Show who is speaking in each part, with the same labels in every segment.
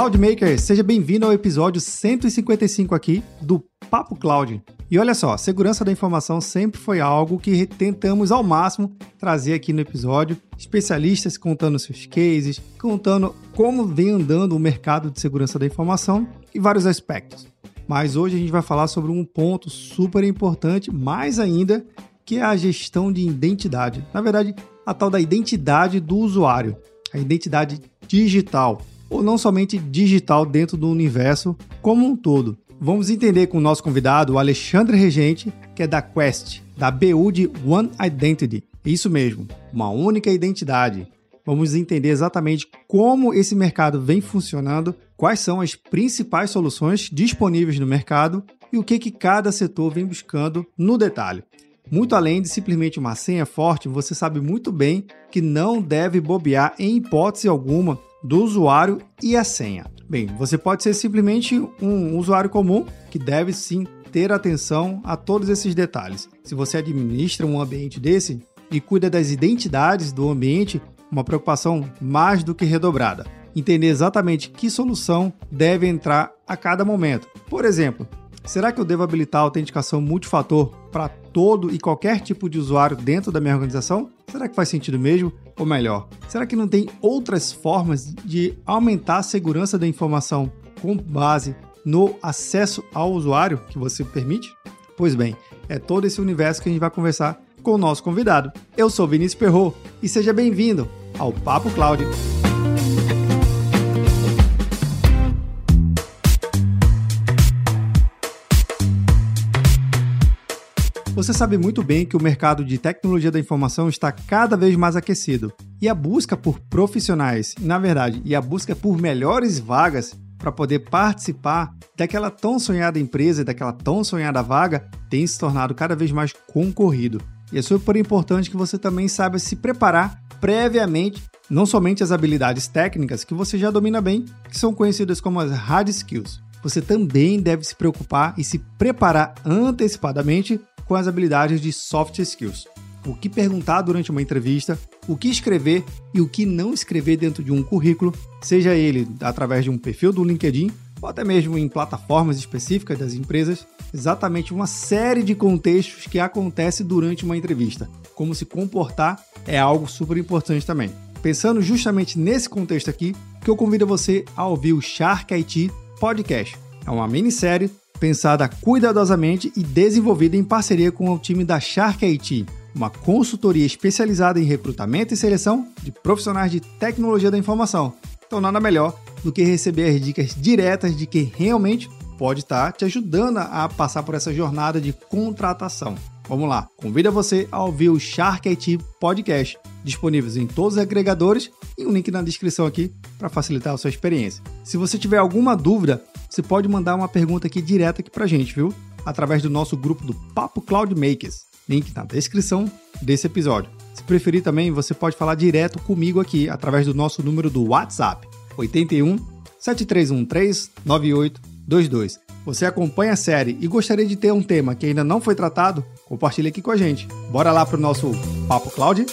Speaker 1: Cloudmaker, seja bem-vindo ao episódio 155 aqui do Papo Cloud. E olha só, segurança da informação sempre foi algo que tentamos ao máximo trazer aqui no episódio. Especialistas contando seus cases, contando como vem andando o mercado de segurança da informação e vários aspectos. Mas hoje a gente vai falar sobre um ponto super importante, mais ainda, que é a gestão de identidade. Na verdade, a tal da identidade do usuário, a identidade digital ou não somente digital dentro do universo como um todo. Vamos entender com o nosso convidado, o Alexandre Regente, que é da Quest, da BU de One Identity. Isso mesmo, uma única identidade. Vamos entender exatamente como esse mercado vem funcionando, quais são as principais soluções disponíveis no mercado e o que, que cada setor vem buscando no detalhe. Muito além de simplesmente uma senha forte, você sabe muito bem que não deve bobear em hipótese alguma do usuário e a senha. Bem, você pode ser simplesmente um usuário comum que deve sim ter atenção a todos esses detalhes. Se você administra um ambiente desse e cuida das identidades do ambiente, uma preocupação mais do que redobrada. Entender exatamente que solução deve entrar a cada momento. Por exemplo, será que eu devo habilitar a autenticação multifator para todo e qualquer tipo de usuário dentro da minha organização? Será que faz sentido mesmo? Ou melhor, será que não tem outras formas de aumentar a segurança da informação com base no acesso ao usuário que você permite? Pois bem, é todo esse universo que a gente vai conversar com o nosso convidado. Eu sou Vinícius Perro e seja bem-vindo ao Papo Cloud. Você sabe muito bem que o mercado de tecnologia da informação está cada vez mais aquecido e a busca por profissionais, na verdade, e a busca por melhores vagas para poder participar daquela tão sonhada empresa e daquela tão sonhada vaga tem se tornado cada vez mais concorrido. E é super importante que você também saiba se preparar previamente, não somente as habilidades técnicas que você já domina bem, que são conhecidas como as hard skills. Você também deve se preocupar e se preparar antecipadamente com as habilidades de soft skills. O que perguntar durante uma entrevista, o que escrever e o que não escrever dentro de um currículo, seja ele através de um perfil do LinkedIn ou até mesmo em plataformas específicas das empresas, exatamente uma série de contextos que acontece durante uma entrevista. Como se comportar é algo super importante também. Pensando justamente nesse contexto aqui, que eu convido você a ouvir o Shark IT Podcast. É uma minissérie pensada cuidadosamente e desenvolvida em parceria com o time da Shark IT, uma consultoria especializada em recrutamento e seleção de profissionais de tecnologia da informação. Então, nada melhor do que receber as dicas diretas de quem realmente pode estar te ajudando a passar por essa jornada de contratação. Vamos lá, convido você a ouvir o Shark IT Podcast, disponíveis em todos os agregadores e um link na descrição aqui para facilitar a sua experiência. Se você tiver alguma dúvida, você pode mandar uma pergunta aqui direta aqui a gente, viu? Através do nosso grupo do Papo Cloud Makers, link na descrição desse episódio. Se preferir também, você pode falar direto comigo aqui através do nosso número do WhatsApp, 81 7313 9822. Você acompanha a série e gostaria de ter um tema que ainda não foi tratado? Compartilhe aqui com a gente. Bora lá para o nosso Papo Cloud?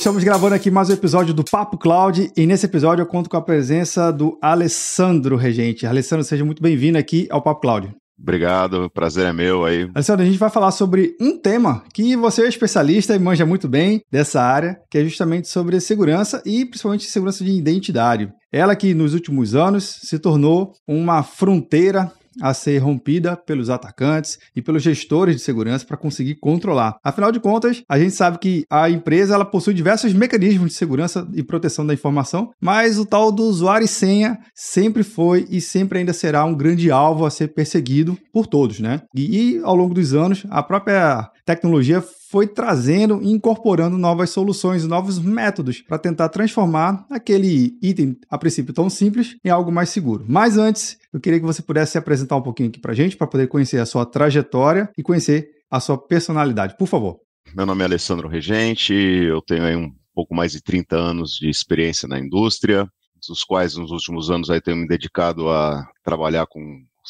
Speaker 1: Estamos gravando aqui mais um episódio do Papo Cloud e nesse episódio eu conto com a presença do Alessandro Regente. Alessandro, seja muito bem-vindo aqui ao Papo Cloud.
Speaker 2: Obrigado, prazer é meu aí.
Speaker 1: Alessandro, a gente vai falar sobre um tema que você é especialista e manja muito bem dessa área, que é justamente sobre segurança e principalmente segurança de identidade. Ela que nos últimos anos se tornou uma fronteira a ser rompida pelos atacantes e pelos gestores de segurança para conseguir controlar. Afinal de contas, a gente sabe que a empresa ela possui diversos mecanismos de segurança e proteção da informação, mas o tal do usuário e senha sempre foi e sempre ainda será um grande alvo a ser perseguido por todos, né? E, e ao longo dos anos, a própria tecnologia foi trazendo e incorporando novas soluções, novos métodos para tentar transformar aquele item, a princípio tão simples, em algo mais seguro. Mas antes, eu queria que você pudesse se apresentar um pouquinho aqui para a gente, para poder conhecer a sua trajetória e conhecer a sua personalidade. Por favor.
Speaker 2: Meu nome é Alessandro Regente, eu tenho aí um pouco mais de 30 anos de experiência na indústria, dos quais nos últimos anos aí tenho me dedicado a trabalhar com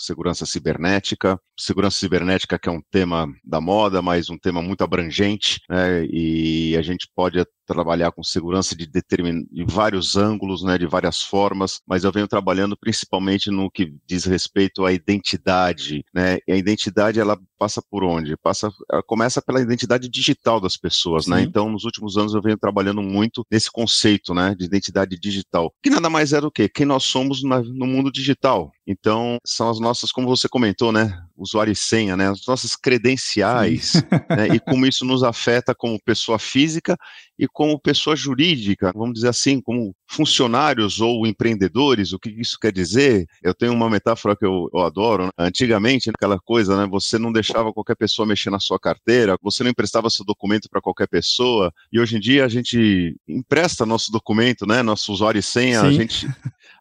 Speaker 2: segurança cibernética. Segurança cibernética que é um tema da moda, mas um tema muito abrangente, né, e a gente pode trabalhar com segurança de, determin... de vários ângulos, né, de várias formas, mas eu venho trabalhando principalmente no que diz respeito à identidade, né, e a identidade ela passa por onde? Passa, começa pela identidade digital das pessoas, né, Sim. né, então nos últimos anos eu venho trabalhando muito nesse conceito, né, de identidade digital, que nada mais é do que quem nós somos na, no mundo digital, então são as nossas, como você comentou, né, usuário e senha, né, as nossas credenciais, né, e como isso nos afeta como pessoa física e como pessoa jurídica, vamos dizer assim, como funcionários ou empreendedores, o que isso quer dizer? Eu tenho uma metáfora que eu, eu adoro. Né? Antigamente, aquela coisa, né? Você não deixava qualquer pessoa mexer na sua carteira, você não emprestava seu documento para qualquer pessoa, e hoje em dia a gente empresta nosso documento, né? Nosso usuário e senha, Sim. a gente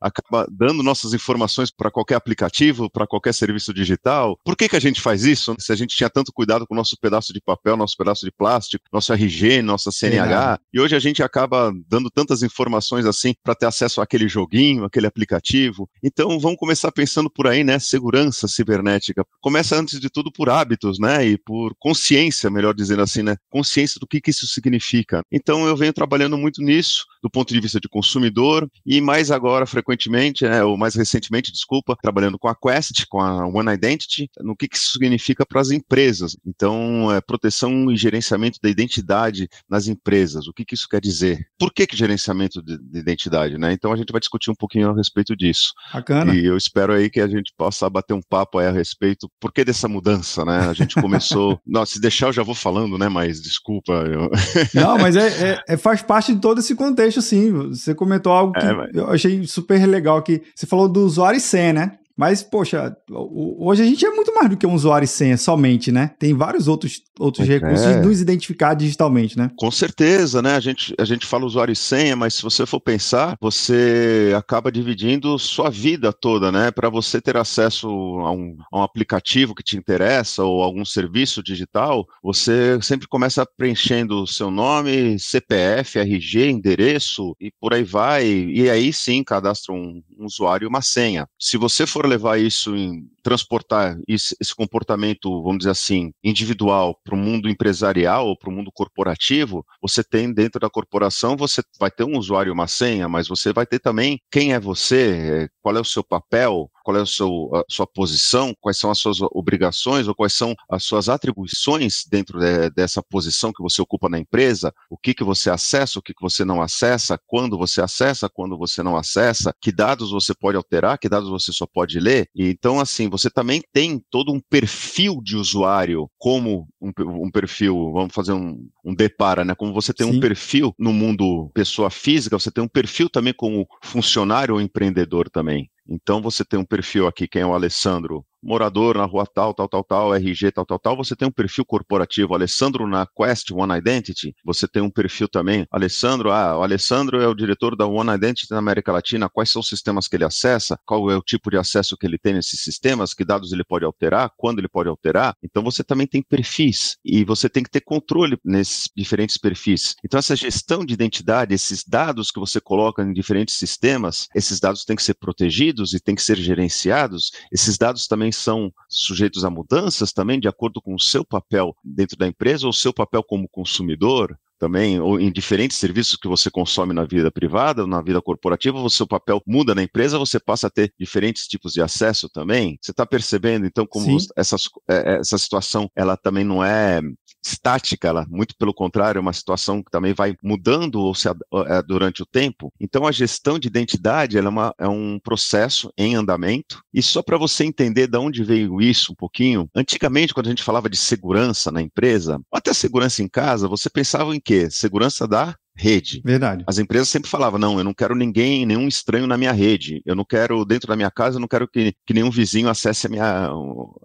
Speaker 2: acaba dando nossas informações para qualquer aplicativo, para qualquer serviço digital. Por que, que a gente faz isso? Se a gente tinha tanto cuidado com o nosso pedaço de papel, nosso pedaço de plástico, nosso RG, nossa CNH, é. e hoje a gente acaba dando tantas informações assim para ter acesso àquele joguinho, aquele aplicativo. Então vamos começar pensando por aí, né? Segurança cibernética. Começa antes de tudo por hábitos, né? E por consciência, melhor dizendo assim, né? Consciência do que, que isso significa. Então eu venho trabalhando muito nisso, do ponto de vista de consumidor, e mais agora, frequentemente, né, ou mais recentemente, desculpa, trabalhando com a Quest, com a One Identity, no que, que isso significa para as empresas. Então, é, proteção e gerenciamento da identidade nas empresas. O que, que isso quer dizer? Por que, que gerenciamento de, de identidade? Né? Então, a gente vai discutir um pouquinho a respeito disso.
Speaker 1: Bacana.
Speaker 2: E eu espero aí que a gente possa bater um papo aí a respeito. Por que dessa mudança, né? A gente começou. Não, se deixar, eu já vou falando, né? Mas desculpa. Eu...
Speaker 1: Não, mas é, é, é, faz parte de todo esse contexto, sim. Você comentou algo que é, eu achei super legal que você falou do usuário e senha, né? Mas, poxa, hoje a gente é muito mais do que um usuário e senha somente, né? Tem vários outros, outros é. recursos de nos identificar digitalmente, né?
Speaker 2: Com certeza, né? A gente, a gente fala usuário e senha, mas se você for pensar, você acaba dividindo sua vida toda, né? Para você ter acesso a um, a um aplicativo que te interessa ou algum serviço digital, você sempre começa preenchendo o seu nome, CPF, RG, endereço e por aí vai. E aí sim cadastra um, um usuário e uma senha. Se você for levar isso em transportar esse, esse comportamento, vamos dizer assim, individual para o mundo empresarial ou para o mundo corporativo, você tem dentro da corporação, você vai ter um usuário e uma senha, mas você vai ter também quem é você, qual é o seu papel, qual é o seu, a sua posição, quais são as suas obrigações ou quais são as suas atribuições dentro de, dessa posição que você ocupa na empresa, o que, que você acessa, o que, que você não acessa, quando você acessa, quando você não acessa, que dados você pode alterar, que dados você só pode ler. E, então, assim, você também tem todo um perfil de usuário, como um, um perfil, vamos fazer um, um depara, né? Como você tem Sim. um perfil no mundo pessoa física, você tem um perfil também como funcionário ou empreendedor também. Então você tem um perfil aqui, quem é o Alessandro, morador na rua tal, tal, tal, tal, RG, tal, tal, tal, você tem um perfil corporativo. Alessandro na Quest One Identity, você tem um perfil também. Alessandro, ah, o Alessandro é o diretor da One Identity na América Latina. Quais são os sistemas que ele acessa? Qual é o tipo de acesso que ele tem nesses sistemas? Que dados ele pode alterar? Quando ele pode alterar? Então você também tem perfis e você tem que ter controle nesses diferentes perfis. Então essa gestão de identidade, esses dados que você coloca em diferentes sistemas, esses dados têm que ser protegidos e têm que ser gerenciados. Esses dados também também são sujeitos a mudanças também de acordo com o seu papel dentro da empresa ou seu papel como consumidor também, ou em diferentes serviços que você consome na vida privada, na vida corporativa, o seu papel muda na empresa, você passa a ter diferentes tipos de acesso também. Você está percebendo, então, como essas, é, essa situação, ela também não é estática, ela, muito pelo contrário, é uma situação que também vai mudando ou se, é, durante o tempo. Então, a gestão de identidade é, uma, é um processo em andamento. E só para você entender de onde veio isso um pouquinho, antigamente, quando a gente falava de segurança na empresa, até segurança em casa, você pensava em quê? Segurança da rede.
Speaker 1: Verdade.
Speaker 2: As empresas sempre falavam, não, eu não quero ninguém, nenhum estranho na minha rede. Eu não quero, dentro da minha casa, eu não quero que, que nenhum vizinho acesse a minha,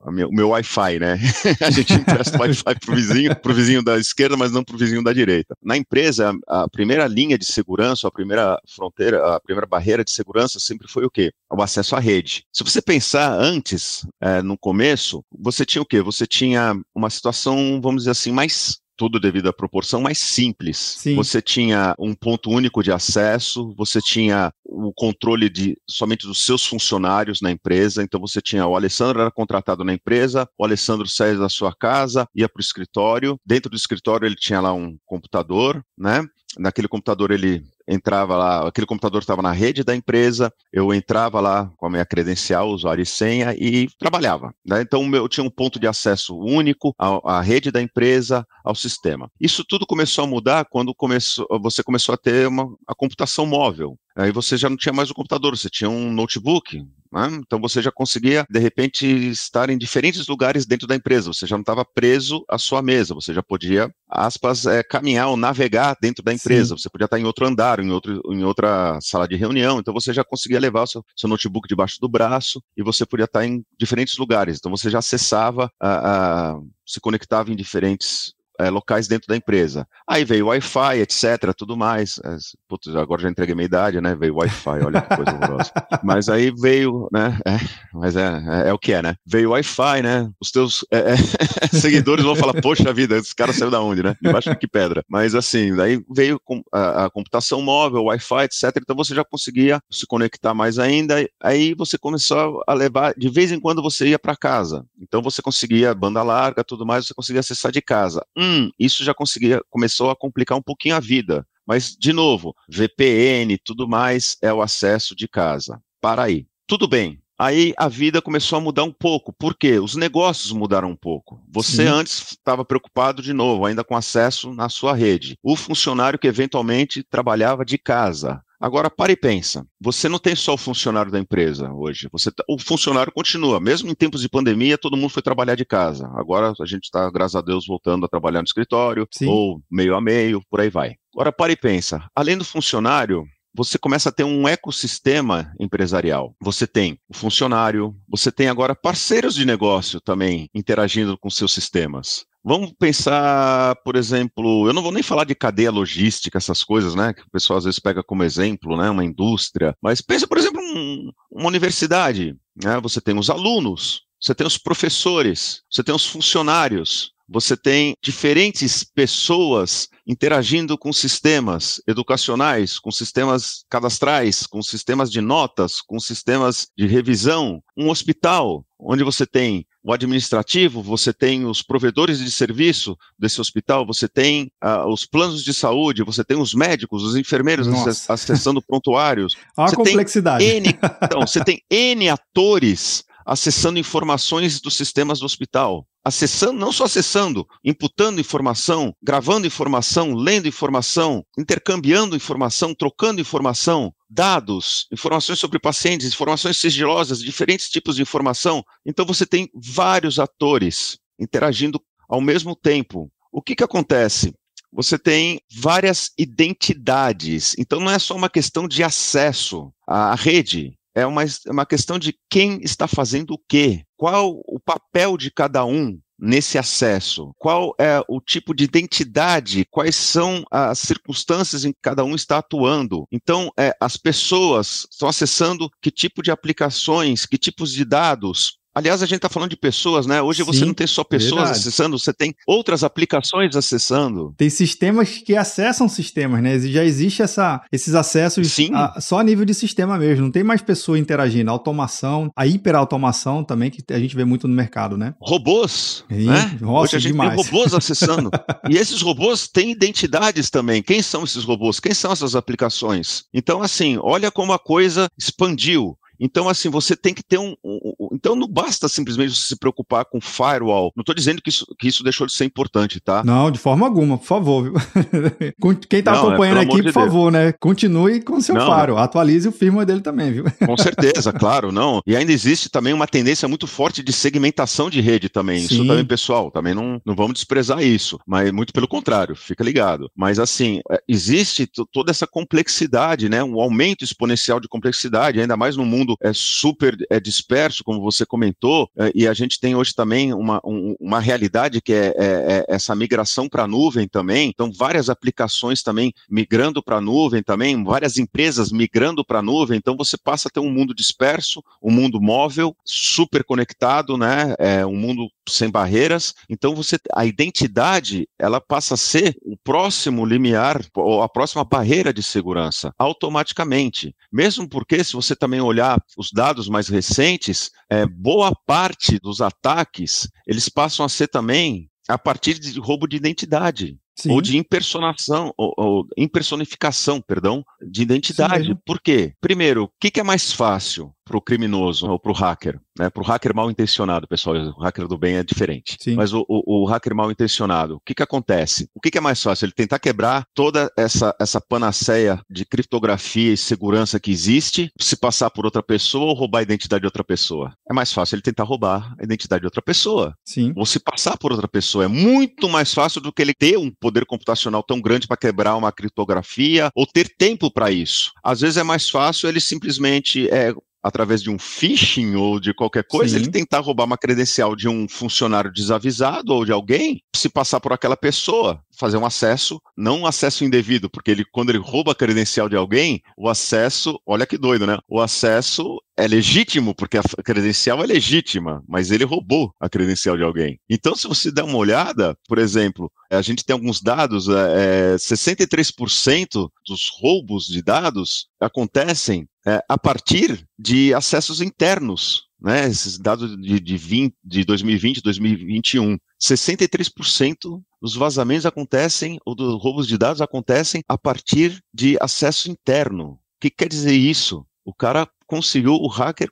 Speaker 2: a minha, o meu Wi-Fi, né? a gente empresta o Wi-Fi pro vizinho, pro vizinho da esquerda, mas não pro vizinho da direita. Na empresa, a, primeira linha de segurança, a primeira fronteira, a primeira barreira de segurança sempre foi o quê? O acesso à rede. Se você pensar antes, é, no começo, você tinha o quê? Você tinha uma situação, vamos dizer assim, mais tudo devido à proporção, mais simples. Sim. Você tinha um ponto único de acesso, você tinha o controle de somente dos seus funcionários na empresa. Então você tinha o Alessandro era contratado na empresa, o Alessandro saía da sua casa, ia para o escritório. Dentro do escritório ele tinha lá um computador, né? Naquele computador ele entrava lá, aquele computador estava na rede da empresa, eu entrava lá com a minha credencial, usuário e senha e trabalhava. Né? Então eu tinha um ponto de acesso único à, à, rede da empresa, ao sistema. Isso tudo começou a mudar quando começou, você começou a ter uma, a computação móvel. Aí você já não tinha mais o computador, você tinha um notebook, né? Então você já conseguia, de repente, estar em diferentes lugares dentro da empresa. Você já não estava preso à sua mesa, você já podia, aspas, é, caminhar ou navegar dentro da empresa. Sim. Você podia estar em outro andar, em, outro, em outra sala de reunião. Então você já conseguia levar o seu, seu notebook debaixo do braço e você podia estar em diferentes lugares. Então você já acessava, a, a se conectava em diferentes é, locais dentro da empresa. Aí veio Wi-Fi, etc., tudo mais. Putz, agora já entreguei minha idade, né? Veio Wi-Fi, olha que coisa horrorosa. Mas aí veio, né? É, mas é, é, é, o que é, né? Veio Wi-Fi, né? Os teus é, é, seguidores vão falar, poxa vida, esse cara saiu da onde, né? Debaixo de que pedra. Mas assim, daí veio a, a computação móvel, Wi-Fi, etc. Então você já conseguia se conectar mais ainda. Aí você começou a levar, de vez em quando você ia para casa. Então você conseguia banda larga, tudo mais, você conseguia acessar de casa hum, isso já conseguia, começou a complicar um pouquinho a vida. Mas, de novo, VPN, tudo mais, é o acesso de casa. Para aí. Tudo bem. Aí a vida começou a mudar um pouco. Por quê? Os negócios mudaram um pouco. Você Sim. antes estava preocupado de novo, ainda com acesso na sua rede. O funcionário que eventualmente trabalhava de casa. Agora, para e pensa. Você não tem só o funcionário da empresa hoje. Você tá, o funcionário continua. Mesmo em tempos de pandemia, todo mundo foi trabalhar de casa. Agora a gente está, graças a Deus, voltando a trabalhar no escritório, Sim. ou meio a meio, por aí vai. Agora, para e pensa. Além do funcionário, você começa a ter um ecossistema empresarial. Você tem o funcionário, você tem agora parceiros de negócio também interagindo com seus sistemas. Vamos pensar, por exemplo, eu não vou nem falar de cadeia logística, essas coisas, né? Que o pessoal às vezes pega como exemplo, né? Uma indústria. Mas pensa, por exemplo, um, uma universidade. Né? Você tem os alunos, você tem os professores, você tem os funcionários, você tem diferentes pessoas interagindo com sistemas educacionais, com sistemas cadastrais, com sistemas de notas, com sistemas de revisão. Um hospital, onde você tem o administrativo, você tem os provedores de serviço desse hospital, você tem uh, os planos de saúde, você tem os médicos, os enfermeiros Nossa. acessando prontuários.
Speaker 1: Olha a complexidade.
Speaker 2: N, então, você tem N atores acessando informações dos sistemas do hospital. Acessando, não só acessando, imputando informação, gravando informação, lendo informação, intercambiando informação, trocando informação, dados, informações sobre pacientes, informações sigilosas, diferentes tipos de informação. Então você tem vários atores interagindo ao mesmo tempo. O que, que acontece? Você tem várias identidades. Então não é só uma questão de acesso à rede, é uma, é uma questão de quem está fazendo o quê, qual o papel de cada um nesse acesso? Qual é o tipo de identidade? Quais são as circunstâncias em que cada um está atuando? Então, é, as pessoas estão acessando que tipo de aplicações, que tipos de dados? Aliás, a gente está falando de pessoas, né? Hoje Sim, você não tem só pessoas verdade. acessando, você tem outras aplicações acessando.
Speaker 1: Tem sistemas que acessam sistemas, né? Já existe essa, esses acessos a, só a nível de sistema mesmo. Não tem mais pessoa interagindo. A automação, a hiperautomação também, que a gente vê muito no mercado, né?
Speaker 2: Robôs. Sim, né? Nossa, Hoje a gente demais. tem robôs acessando. e esses robôs têm identidades também. Quem são esses robôs? Quem são essas aplicações? Então, assim, olha como a coisa expandiu. Então, assim, você tem que ter um, um, um, Então, não basta simplesmente você se preocupar com firewall. Não estou dizendo que isso, que isso deixou de ser importante, tá?
Speaker 1: Não, de forma alguma, por favor. Quem está acompanhando é, aqui, por favor, né? Continue com seu não, faro. Atualize o firmware dele também, viu?
Speaker 2: Com certeza, claro, não. E ainda existe também uma tendência muito forte de segmentação de rede também. Sim. Isso também, pessoal, também não, não vamos desprezar isso. Mas muito pelo contrário, fica ligado. Mas, assim, é, existe toda essa complexidade, né? Um aumento exponencial de complexidade, ainda mais no mundo mundo é super é disperso, como você comentou, é, e a gente tem hoje também uma, um, uma realidade que é, é, é essa migração para a nuvem também. Então, várias aplicações também migrando para a nuvem também, várias empresas migrando para a nuvem. Então, você passa a ter um mundo disperso, um mundo móvel, super conectado, né? É um mundo sem barreiras. Então você a identidade, ela passa a ser o próximo limiar ou a próxima barreira de segurança automaticamente. Mesmo porque se você também olhar os dados mais recentes, é, boa parte dos ataques, eles passam a ser também a partir de roubo de identidade. Sim. ou de impersonação, ou, ou, impersonificação, perdão, de identidade. Por quê? Primeiro, o que, que é mais fácil para o criminoso ou para o hacker? Né? Para o hacker mal intencionado, pessoal, o hacker do bem é diferente. Sim. Mas o, o, o, hacker mal intencionado, o que, que acontece? O que, que é mais fácil? Ele tentar quebrar toda essa, essa panaceia de criptografia e segurança que existe, se passar por outra pessoa ou roubar a identidade de outra pessoa. É mais fácil ele tentar roubar a identidade de outra pessoa.
Speaker 1: Sim.
Speaker 2: Ou se passar por outra pessoa. É muito mais fácil do que ele ter um poder computacional tão grande para quebrar uma criptografia ou ter tempo para isso. Às vezes é mais fácil ele simplesmente é, através de um phishing ou de qualquer coisa, Sim. ele tentar roubar uma credencial de um funcionário desavisado ou de alguém, se passar por aquela pessoa, fazer um acesso, não um acesso indevido, porque ele, quando ele rouba a credencial de alguém, o acesso, olha que doido, né? O acesso é legítimo, porque a credencial é legítima, mas ele roubou a credencial de alguém. Então, se você der uma olhada, por exemplo, a gente tem alguns dados, é, 63% é, dos roubos de dados acontecem é, a partir de acessos internos, né? Esses dados de, de, 20, de 2020, 2021. 63% dos vazamentos acontecem, ou dos roubos de dados acontecem a partir de acesso interno. O que quer dizer isso? O cara conseguiu, o hacker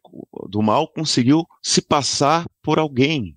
Speaker 2: do mal conseguiu se passar por alguém.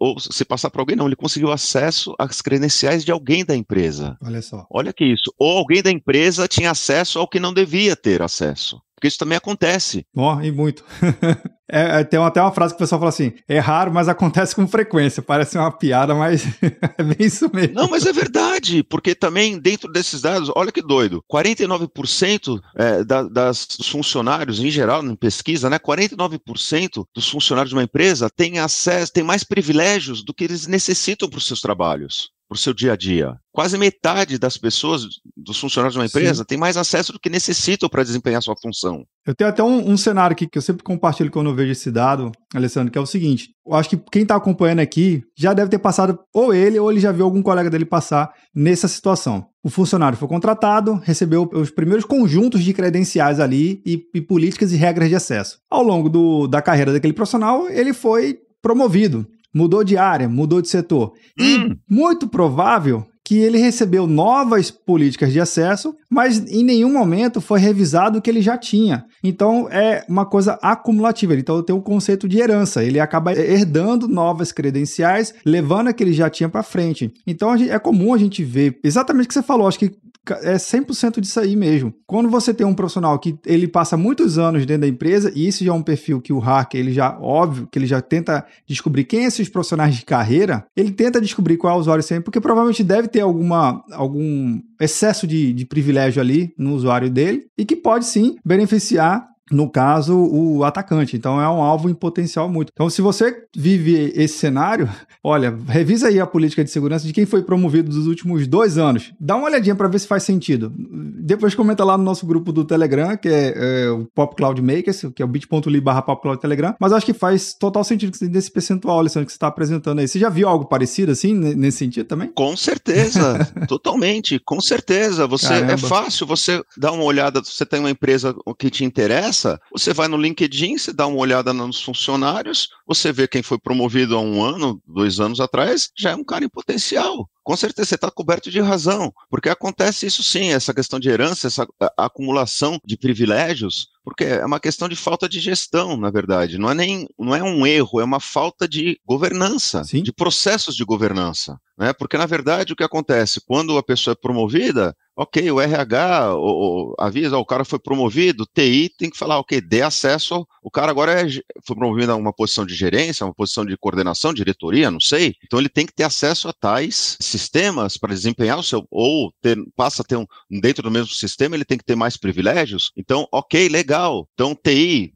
Speaker 2: Ou se passar por alguém, não, ele conseguiu acesso às credenciais de alguém da empresa.
Speaker 1: Olha só.
Speaker 2: Olha que isso. Ou alguém da empresa tinha acesso ao que não devia ter acesso. Porque isso também acontece.
Speaker 1: Ó, oh, e muito. é, é, tem até uma frase que o pessoal fala assim: é raro, mas acontece com frequência. Parece uma piada, mas é bem isso mesmo.
Speaker 2: Não, mas é verdade, porque também dentro desses dados, olha que doido: 49% é, da, das, dos funcionários, em geral, em pesquisa, né? 49% dos funcionários de uma empresa têm acesso, têm mais privilégios do que eles necessitam para os seus trabalhos para o seu dia a dia. Quase metade das pessoas, dos funcionários de uma empresa, Sim. tem mais acesso do que necessitam para desempenhar sua função.
Speaker 1: Eu tenho até um, um, cenário aqui que eu sempre compartilho quando eu vejo esse dado, Alessandro, que é o seguinte: eu acho que quem está acompanhando aqui já deve ter passado, ou ele, ou ele já viu algum colega dele passar nessa situação. O funcionário foi contratado, recebeu os primeiros conjuntos de credenciais ali e, e políticas e regras de acesso. Ao longo do, da carreira daquele profissional, ele foi promovido mudou de área, mudou de setor. Hum. E muito provável que ele recebeu novas políticas de acesso, mas em nenhum momento foi revisado o que ele já tinha. Então é uma coisa acumulativa. Então tem o conceito de herança. Ele acaba herdando novas credenciais, levando a que ele já tinha para frente. Então é comum a gente ver exatamente o que você falou. Acho que é 100% disso aí mesmo. Quando você tem um profissional que ele passa muitos anos dentro da empresa, e isso já é um perfil que o hacker, ele já, óbvio, que ele já tenta descobrir quem são esses profissionais de carreira, ele tenta descobrir qual é o usuário sempre, porque provavelmente deve ter alguma, algum excesso de, de privilégio ali no usuário dele, e que pode sim beneficiar no caso, o atacante. Então é um alvo em potencial muito. Então, se você vive esse cenário, olha, revisa aí a política de segurança de quem foi promovido nos últimos dois anos. Dá uma olhadinha para ver se faz sentido. Depois comenta lá no nosso grupo do Telegram, que é, é o Pop Cloud Makers, que é o bit.ly barra Pop Cloud Telegram. Mas acho que faz total sentido desse percentual, Alessandro, que você está apresentando aí. Você já viu algo parecido assim, nesse sentido também?
Speaker 2: Com certeza, totalmente, com certeza. Você é Caramba. É fácil você dar uma olhada, você tem uma empresa que te interessa, você vai no LinkedIn, você dá uma olhada nos funcionários, você vê quem foi promovido há um ano, dois anos atrás, já é um cara em potencial com certeza você está coberto de razão, porque acontece isso sim, essa questão de herança, essa acumulação de privilégios, porque é uma questão de falta de gestão, na verdade. Não é nem não é um erro, é uma falta de governança, sim. de processos de governança. Né? Porque, na verdade, o que acontece? Quando a pessoa é promovida, ok, o RH o, o, avisa, o cara foi promovido, TI tem que falar, ok, dê acesso, o cara agora é, foi promovido a uma posição de gerência, uma posição de coordenação, diretoria, não sei, então ele tem que ter acesso a tais sistemas para desempenhar o seu, ou ter, passa a ter um, dentro do mesmo sistema, ele tem que ter mais privilégios, então, ok, legal, então TI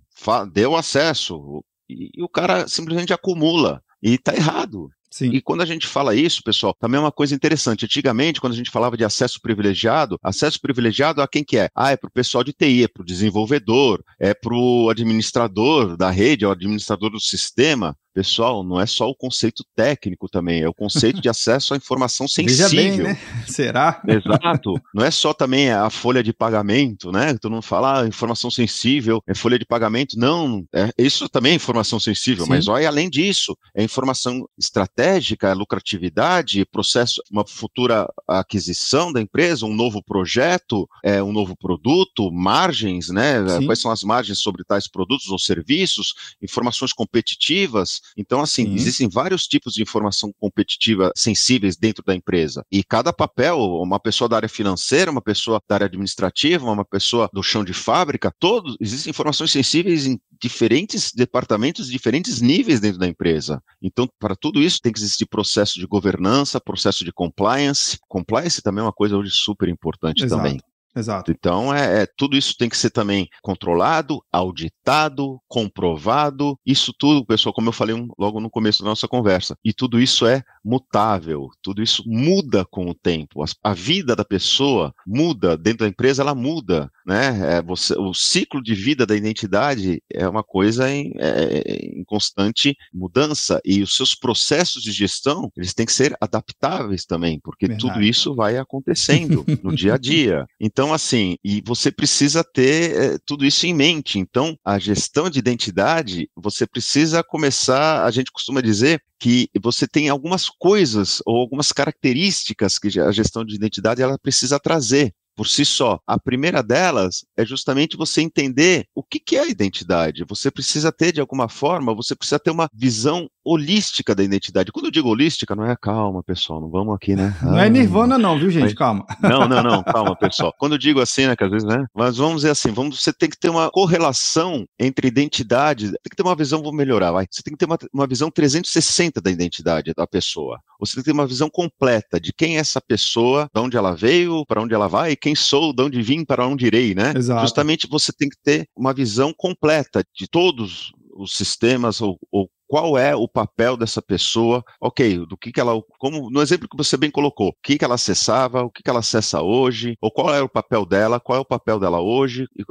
Speaker 2: deu acesso, e, e o cara simplesmente acumula, e está errado. Sim. E quando a gente fala isso, pessoal, também é uma coisa interessante. Antigamente, quando a gente falava de acesso privilegiado, acesso privilegiado a quem que é? Ah, é para o pessoal de TI, é para o desenvolvedor, é para o administrador da rede, é o administrador do sistema. Pessoal, não é só o conceito técnico também, é o conceito de acesso à informação sensível.
Speaker 1: Veja bem, né? Será?
Speaker 2: Exato. Não é só também a folha de pagamento, né? Todo mundo fala ah, informação sensível, é folha de pagamento. Não, é, isso também é informação sensível, Sim. mas olha além disso, é informação estratégica, é lucratividade, processo, uma futura aquisição da empresa, um novo projeto, é, um novo produto, margens, né? Sim. Quais são as margens sobre tais produtos ou serviços, informações competitivas. Então, assim, Sim. existem vários tipos de informação competitiva sensíveis dentro da empresa. E cada papel, uma pessoa da área financeira, uma pessoa da área administrativa, uma pessoa do chão de fábrica, todos existem informações sensíveis em diferentes departamentos, diferentes níveis dentro da empresa. Então, para tudo isso, tem que existir processo de governança, processo de compliance. Compliance também é uma coisa hoje super importante Exato. também.
Speaker 1: Exato.
Speaker 2: Então, é, é, tudo isso tem que ser também controlado, auditado, comprovado. Isso tudo, pessoal, como eu falei um, logo no começo da nossa conversa, e tudo isso é mutável, tudo isso muda com o tempo. A, vida da pessoa muda, dentro da empresa ela muda, né? É, você, o ciclo de vida da identidade é uma coisa em, é, em constante mudança e os seus processos de gestão, eles têm que ser adaptáveis também, porque Verdade. tudo isso vai acontecendo no dia a dia. Então, então, assim, e você precisa ter é, tudo isso em mente. Então, a gestão de identidade, você precisa começar, a gente costuma dizer que você tem algumas coisas ou algumas características que a gestão de identidade ela precisa trazer por si só. A primeira delas é justamente você entender o que, que é a identidade. Você precisa ter, de alguma forma, você precisa ter uma visão holística da identidade. Quando eu digo holística, não é calma, pessoal, não vamos aqui, né?
Speaker 1: Não é nirvana não, viu, gente? Mas, calma.
Speaker 2: Não, não, não, calma, pessoal. Quando eu digo assim, né, que às vezes, né? Mas vamos dizer assim, vamos, você tem que ter uma correlação entre identidade, tem que ter uma visão, vou melhorar, vai. Você tem que ter uma, uma visão 360 da identidade da pessoa. Você tem que ter uma visão completa de quem é essa pessoa, de onde ela veio, para onde ela vai, quem sou, de onde vim, para onde irei, né?
Speaker 1: Exato.
Speaker 2: Justamente você tem que ter uma visão completa de todos os sistemas ou, ou qual é o papel dessa pessoa, ok, do que, que ela, como no exemplo que você bem colocou, o que, que ela acessava, o que, que ela acessa hoje, ou qual é o papel dela, qual é o papel dela hoje, e,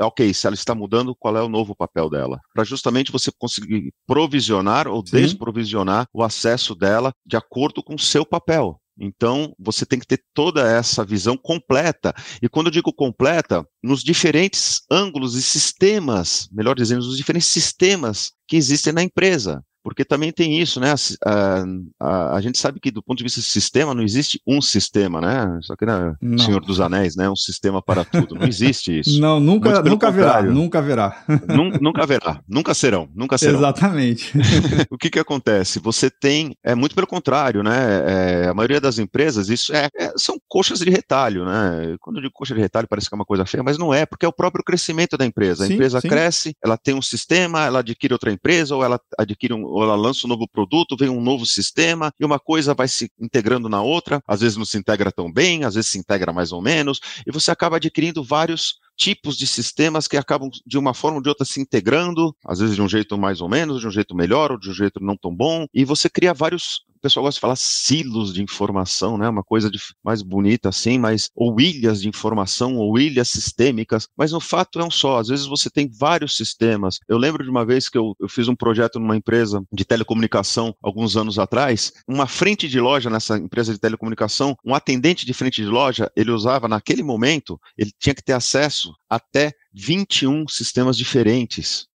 Speaker 2: ok, se ela está mudando, qual é o novo papel dela, para justamente você conseguir provisionar ou Sim. desprovisionar o acesso dela de acordo com o seu papel. Então, você tem que ter toda essa visão completa. E quando eu digo completa, nos diferentes ângulos e sistemas, melhor dizendo, nos diferentes sistemas que existem na empresa. Porque também tem isso, né? A, a, a, gente sabe que do ponto de vista do sistema não existe um sistema, né? Só que né, Senhor dos Anéis, né? Um sistema para tudo. Não existe isso.
Speaker 1: Não, nunca, nunca haverá, nunca haverá.
Speaker 2: Nunca, nunca haverá, nunca serão, nunca serão.
Speaker 1: Exatamente.
Speaker 2: o que que acontece? Você tem, é muito pelo contrário, né? É, a maioria das empresas, isso é, é, são coxas de retalho, né? Quando eu digo coxa de retalho parece que é uma coisa feia, mas não é, porque é o próprio crescimento da empresa. A sim, empresa sim. cresce, ela tem um sistema, ela adquire outra empresa ou ela adquire um ela lança um novo produto, vem um novo sistema, e uma coisa vai se integrando na outra, às vezes não se integra tão bem, às vezes se integra mais ou menos, e você acaba adquirindo vários tipos de sistemas que acabam de uma forma ou de outra se integrando, às vezes de um jeito mais ou menos, de um jeito melhor ou de um jeito não tão bom, e você cria vários o pessoal gosta de falar silos de informação, né? Uma coisa de, mais bonita assim, mas ou ilhas de informação ou ilhas sistêmicas, mas no fato é um só. Às vezes você tem vários sistemas. Eu lembro de uma vez que eu, eu fiz um projeto numa empresa de telecomunicação alguns anos atrás, uma frente de loja nessa empresa de telecomunicação, um atendente de frente de loja, ele usava naquele momento, ele tinha que ter acesso até 21 sistemas diferentes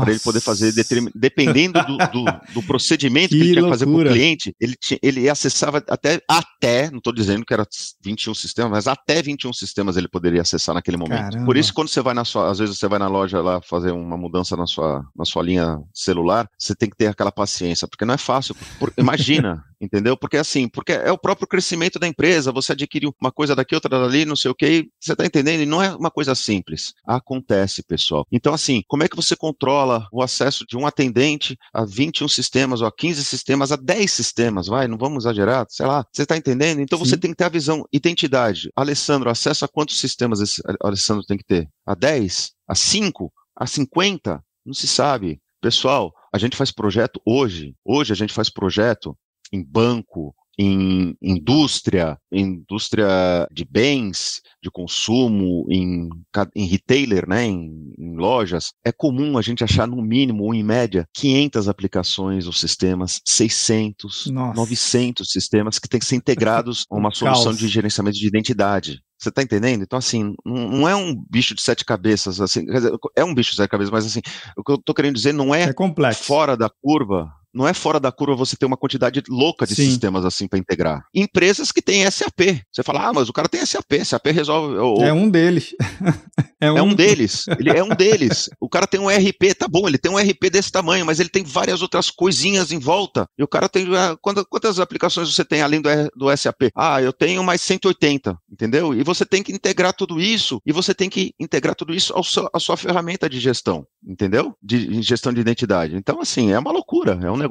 Speaker 2: para ele poder fazer, dependendo do, do, do procedimento que, que ele tinha que fazer com o cliente, ele, tinha, ele acessava até, até, não estou dizendo que era 21 sistemas, mas até 21 sistemas ele poderia acessar naquele momento. Caramba. Por isso, quando você vai na sua, às vezes você vai na loja lá fazer uma mudança na sua, na sua linha celular, você tem que ter aquela paciência, porque não é fácil. Por, imagina, entendeu? Porque assim, porque é o próprio crescimento da empresa, você adquire uma coisa daqui, outra dali, não sei o que, você está entendendo? E não é uma coisa simples. Acontece, pessoal. Então, assim, como é que você controla o acesso de um atendente a 21 sistemas, ou a 15 sistemas, a 10 sistemas, vai, não vamos exagerar, sei lá, você está entendendo? Então Sim. você tem que ter a visão, identidade. Alessandro, acesso a quantos sistemas esse Alessandro tem que ter? A 10? A 5? A 50? Não se sabe. Pessoal, a gente faz projeto hoje, hoje a gente faz projeto em banco, em indústria, indústria de bens, de consumo, em, em retailer, né, em, em, lojas, é comum a gente achar no mínimo, ou em média, 500 aplicações ou sistemas, 600, Nossa. 900 sistemas que têm que ser integrados a uma solução de gerenciamento de identidade. Você está entendendo? Então, assim, não é um bicho de sete cabeças, assim, é um bicho de sete cabeças, mas assim, o que eu estou querendo dizer não é,
Speaker 1: é
Speaker 2: fora da curva não é fora da curva você ter uma quantidade louca de Sim. sistemas assim para integrar. Empresas que têm SAP. Você fala, ah, mas o cara tem SAP, SAP resolve.
Speaker 1: Ou, é um deles.
Speaker 2: é, um... é um deles. Ele é um deles. O cara tem um RP, tá bom, ele tem um RP desse tamanho, mas ele tem várias outras coisinhas em volta. E o cara tem. Ah, quantas, quantas aplicações você tem além do, do SAP? Ah, eu tenho mais 180, entendeu? E você tem que integrar tudo isso, e você tem que integrar tudo isso ao seu, à sua ferramenta de gestão, entendeu? De gestão de identidade. Então, assim, é uma loucura. É um negócio.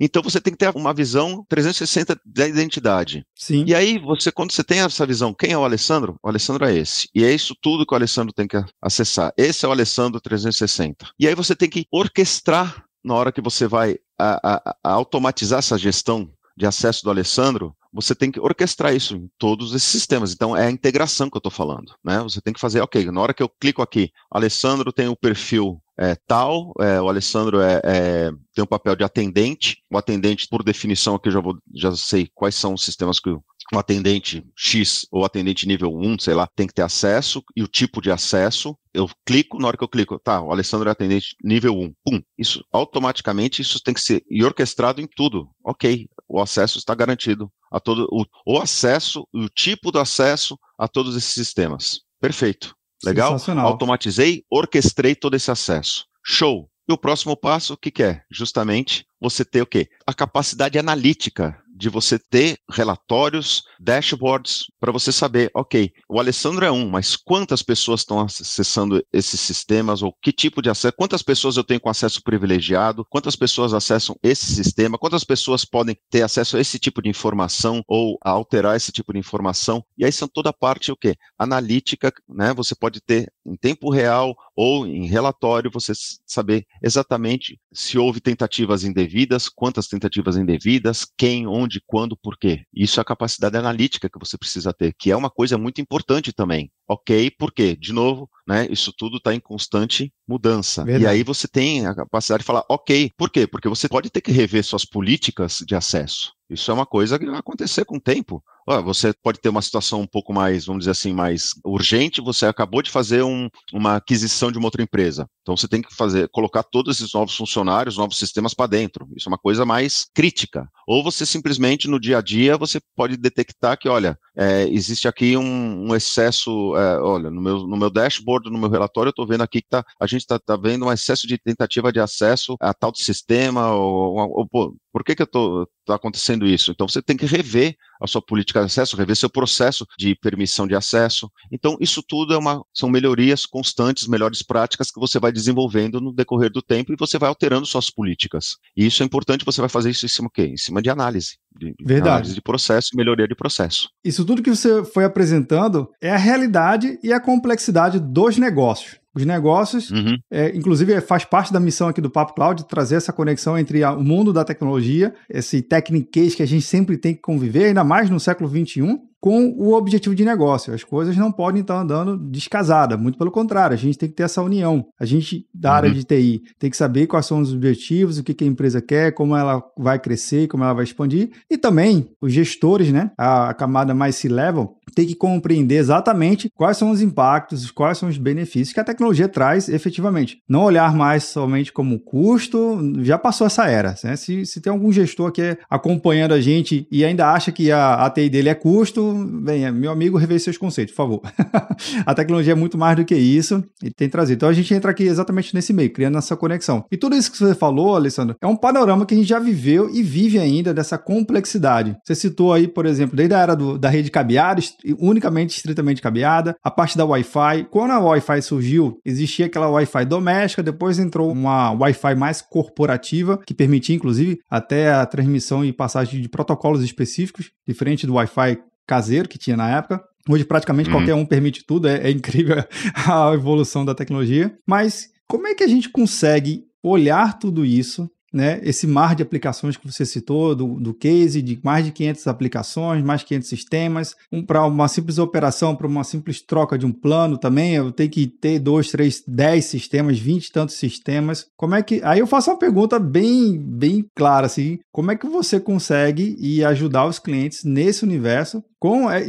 Speaker 2: Então você tem que ter uma visão 360 da identidade.
Speaker 1: Sim.
Speaker 2: E aí, você, quando você tem essa visão, quem é o Alessandro? O Alessandro é esse. E é isso tudo que o Alessandro tem que acessar. Esse é o Alessandro 360. E aí você tem que orquestrar na hora que você vai a, a, a automatizar essa gestão de acesso do Alessandro, você tem que orquestrar isso em todos esses sistemas. Então, é a integração que eu estou falando. Né? Você tem que fazer, ok, na hora que eu clico aqui, Alessandro tem o perfil é, tal, é, o Alessandro é, é, tem o papel de atendente, o atendente, por definição, aqui eu já, vou, já sei quais são os sistemas que o um atendente X ou atendente nível 1, sei lá, tem que ter acesso e o tipo de acesso. Eu clico, na hora que eu clico, tá, o Alessandro é atendente nível 1, pum, isso automaticamente isso tem que ser orquestrado em tudo. Ok, o acesso está garantido a todo o, o acesso o tipo do acesso a todos esses sistemas. Perfeito. Legal? Automatizei, orquestrei todo esse acesso. Show. E o próximo passo, o que, que é? Justamente você ter o quê? A capacidade analítica de você ter relatórios, dashboards, para você saber, ok, o Alessandro é um, mas quantas pessoas estão acessando esses sistemas, ou que tipo de acesso, quantas pessoas eu tenho com acesso privilegiado, quantas pessoas acessam esse sistema, quantas pessoas podem ter acesso a esse tipo de informação, ou alterar esse tipo de informação, e aí são toda a parte, o quê? Analítica, né, você pode ter em tempo real, ou em relatório, você saber exatamente se houve tentativas indevidas, quantas tentativas indevidas, quem, onde, quando, por quê. Isso é a capacidade analítica que você precisa ter, que é uma coisa muito importante também. Ok, por quê? De novo, né? Isso tudo está em constante mudança. Verdade. E aí você tem a capacidade de falar, ok, por quê? Porque você pode ter que rever suas políticas de acesso. Isso é uma coisa que vai acontecer com o tempo. Você pode ter uma situação um pouco mais, vamos dizer assim, mais urgente. Você acabou de fazer um, uma aquisição de uma outra empresa. Então você tem que fazer, colocar todos esses novos funcionários, novos sistemas para dentro. Isso é uma coisa mais crítica. Ou você simplesmente no dia a dia você pode detectar que, olha, é, existe aqui um, um excesso, é, olha, no meu, no meu dashboard, no meu relatório, eu estou vendo aqui que tá, a gente está tá vendo um excesso de tentativa de acesso a tal sistema, ou, ou, ou por que, que eu tá acontecendo isso? Então você tem que rever a sua política de acesso, rever seu processo de permissão de acesso. Então, isso tudo é uma, são melhorias constantes, melhores práticas que você vai desenvolvendo no decorrer do tempo e você vai alterando suas políticas. E isso é importante, você vai fazer isso em cima quê? Em cima de análise. De,
Speaker 1: Verdade.
Speaker 2: Análise de processo e melhoria de processo.
Speaker 1: Isso tudo que você foi apresentando é a realidade e a complexidade dos negócios. Os negócios, uhum. é, inclusive, faz parte da missão aqui do Papo Cloud trazer essa conexão entre a, o mundo da tecnologia, esse tecniquez que a gente sempre tem que conviver, ainda mais no século XXI, com o objetivo de negócio. As coisas não podem estar andando descasadas, muito pelo contrário, a gente tem que ter essa união. A gente, da área uhum. de TI, tem que saber quais são os objetivos, o que, que a empresa quer, como ela vai crescer, como ela vai expandir, e também os gestores, né, a, a camada mais C-level, tem que compreender exatamente quais são os impactos, quais são os benefícios que a tecnologia traz efetivamente. Não olhar mais somente como custo, já passou essa era. Né? Se, se tem algum gestor que acompanhando a gente e ainda acha que a, a TI dele é custo, venha, meu amigo, rever seus conceitos, por favor. a tecnologia é muito mais do que isso e tem trazido. Então a gente entra aqui exatamente nesse meio, criando essa conexão. E tudo isso que você falou, Alessandro, é um panorama que a gente já viveu e vive ainda dessa complexidade. Você citou aí, por exemplo, desde a era do, da rede cabeada, unicamente, estritamente cabeada, a parte da Wi-Fi. Quando a Wi-Fi surgiu, existia aquela Wi-Fi doméstica, depois entrou uma Wi-Fi mais corporativa, que permitia, inclusive, até a transmissão e passagem de protocolos específicos, diferente do Wi-Fi caseiro que tinha na época. Hoje praticamente uhum. qualquer um permite tudo, é, é incrível a evolução da tecnologia. Mas como é que a gente consegue olhar tudo isso né, esse mar de aplicações que você citou, do, do case de mais de 500 aplicações, mais 500 sistemas, um, para uma simples operação, para uma simples troca de um plano também, eu tenho que ter dois, três, dez sistemas, vinte e tantos sistemas. Como é que. Aí eu faço uma pergunta bem, bem clara, assim: como é que você consegue e ajudar os clientes nesse universo? Com, é,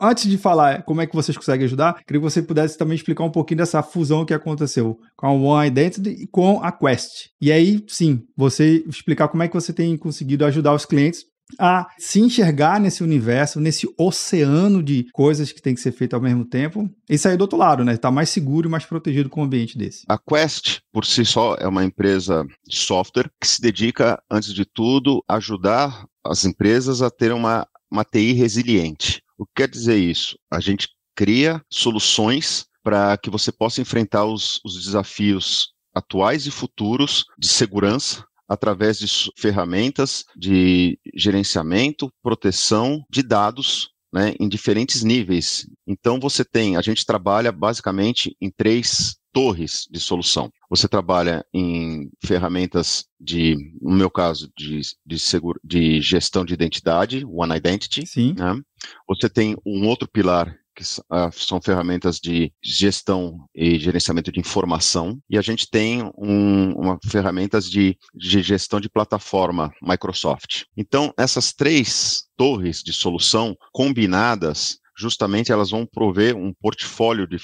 Speaker 1: antes de falar como é que vocês conseguem ajudar, queria que você pudesse também explicar um pouquinho dessa fusão que aconteceu com a One Identity e com a Quest. E aí, sim, você explicar como é que você tem conseguido ajudar os clientes a se enxergar nesse universo, nesse oceano de coisas que tem que ser feito ao mesmo tempo e sair do outro lado, né? Estar tá mais seguro e mais protegido com um ambiente desse.
Speaker 2: A Quest, por si só, é uma empresa de software que se dedica, antes de tudo, a ajudar as empresas a ter uma, uma TI resiliente. O que quer dizer isso? A gente cria soluções para que você possa enfrentar os, os desafios atuais e futuros de segurança através de ferramentas de gerenciamento, proteção de dados né, em diferentes níveis. Então você tem, a gente trabalha basicamente em três torres de solução. Você trabalha em ferramentas de, no meu caso, de, de, seguro, de gestão de identidade, One Identity.
Speaker 1: Sim.
Speaker 2: Né? Você tem um outro pilar que uh, são ferramentas de gestão e gerenciamento de informação, e a gente tem um, uma ferramentas de, de gestão de plataforma Microsoft. Então, essas três torres de solução combinadas justamente elas vão prover um portfólio de,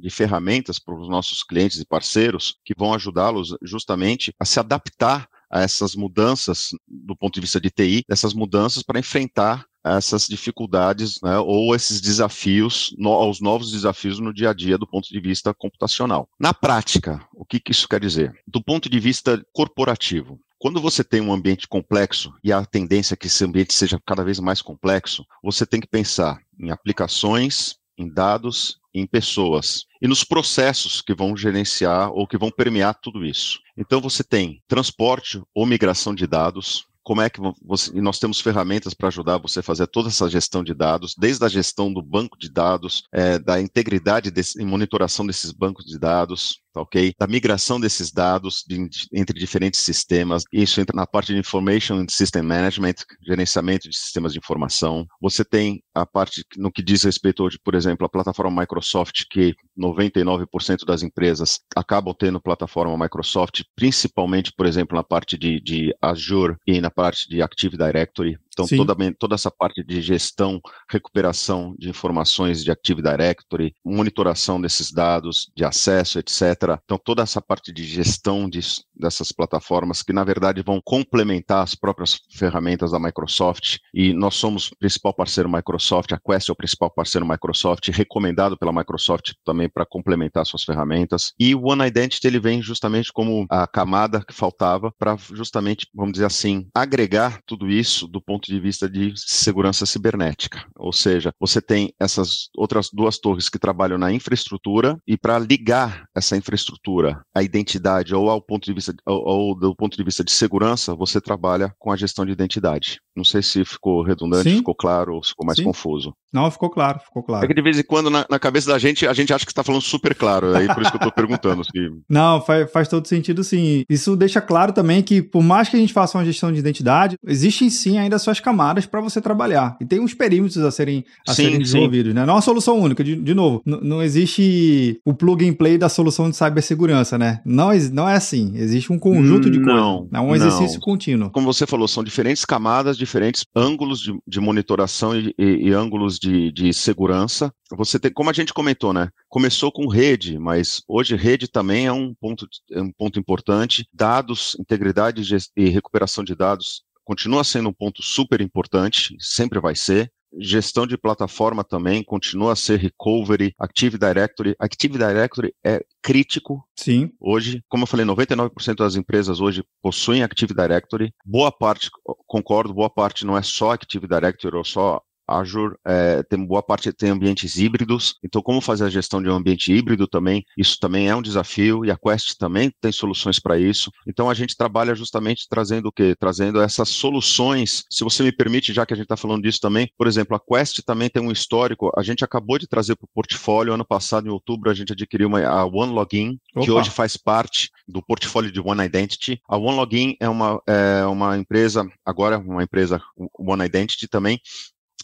Speaker 2: de ferramentas para os nossos clientes e parceiros que vão ajudá-los justamente a se adaptar a essas mudanças do ponto de vista de TI, essas mudanças para enfrentar essas dificuldades né, ou esses desafios, no, aos novos desafios no dia a dia do ponto de vista computacional. Na prática, o que, que isso quer dizer? Do ponto de vista corporativo, quando você tem um ambiente complexo e a tendência é que esse ambiente seja cada vez mais complexo, você tem que pensar em aplicações, em dados, em pessoas e nos processos que vão gerenciar ou que vão permear tudo isso. Então você tem transporte ou migração de dados, como é que você, e nós temos ferramentas para ajudar você a fazer toda essa gestão de dados, desde a gestão do banco de dados, é, da integridade e monitoração desses bancos de dados, tá ok? Da migração desses dados de, entre diferentes sistemas. Isso entra na parte de Information System Management, gerenciamento de sistemas de informação. Você tem a parte no que diz respeito hoje, por exemplo, a plataforma Microsoft, que 99% das empresas acabam tendo plataforma Microsoft, principalmente, por exemplo, na parte de, de Azure e na parte de Active Directory. Então, toda, toda essa parte de gestão, recuperação de informações de Active Directory, monitoração desses dados, de acesso, etc. Então, toda essa parte de gestão de, dessas plataformas, que na verdade vão complementar as próprias ferramentas da Microsoft. E nós somos o principal parceiro Microsoft, a Quest é o principal parceiro Microsoft, recomendado pela Microsoft também para complementar suas ferramentas. E o One Identity ele vem justamente como a camada que faltava para justamente, vamos dizer assim, agregar tudo isso do ponto ponto de vista de segurança cibernética. Ou seja, você tem essas outras duas torres que trabalham na infraestrutura e para ligar essa infraestrutura à identidade ou ao ponto de vista ou, ou, do ponto de vista de segurança, você trabalha com a gestão de identidade. Não sei se ficou redundante, Sim. ficou claro ou ficou mais Sim. confuso.
Speaker 1: Não, ficou claro, ficou claro.
Speaker 2: É que de vez em quando na, na cabeça da gente a gente acha que está falando super claro, aí por isso que eu estou perguntando. Se...
Speaker 1: Não, faz, faz todo sentido sim. Isso deixa claro também que por mais que a gente faça uma gestão de identidade, existem sim ainda suas camadas para você trabalhar. E tem uns perímetros a serem, a sim, serem desenvolvidos, sim. né? Não é uma solução única, de, de novo, não existe o plug and play da solução de cibersegurança, né? Não, não é assim. Existe um conjunto de coisas. Não, é um exercício não. contínuo.
Speaker 2: Como você falou, são diferentes camadas, diferentes ângulos de, de monitoração e, e, e ângulos de, de segurança. Você tem, como a gente comentou, né? Começou com rede, mas hoje rede também é um ponto, é um ponto importante. Dados, integridade e recuperação de dados continua sendo um ponto super importante, sempre vai ser. Gestão de plataforma também continua a ser recovery, Active Directory. Active Directory é crítico.
Speaker 1: Sim.
Speaker 2: Hoje, como eu falei, 99% das empresas hoje possuem Active Directory. Boa parte, concordo, boa parte não é só Active Directory ou só Azure é, tem boa parte tem ambientes híbridos. Então, como fazer a gestão de um ambiente híbrido também? Isso também é um desafio e a Quest também tem soluções para isso. Então, a gente trabalha justamente trazendo o quê? Trazendo essas soluções. Se você me permite, já que a gente está falando disso também, por exemplo, a Quest também tem um histórico. A gente acabou de trazer para o portfólio ano passado, em outubro, a gente adquiriu uma, a OneLogin, que hoje faz parte do portfólio de One Identity. A OneLogin é uma, é uma empresa, agora uma empresa One Identity também,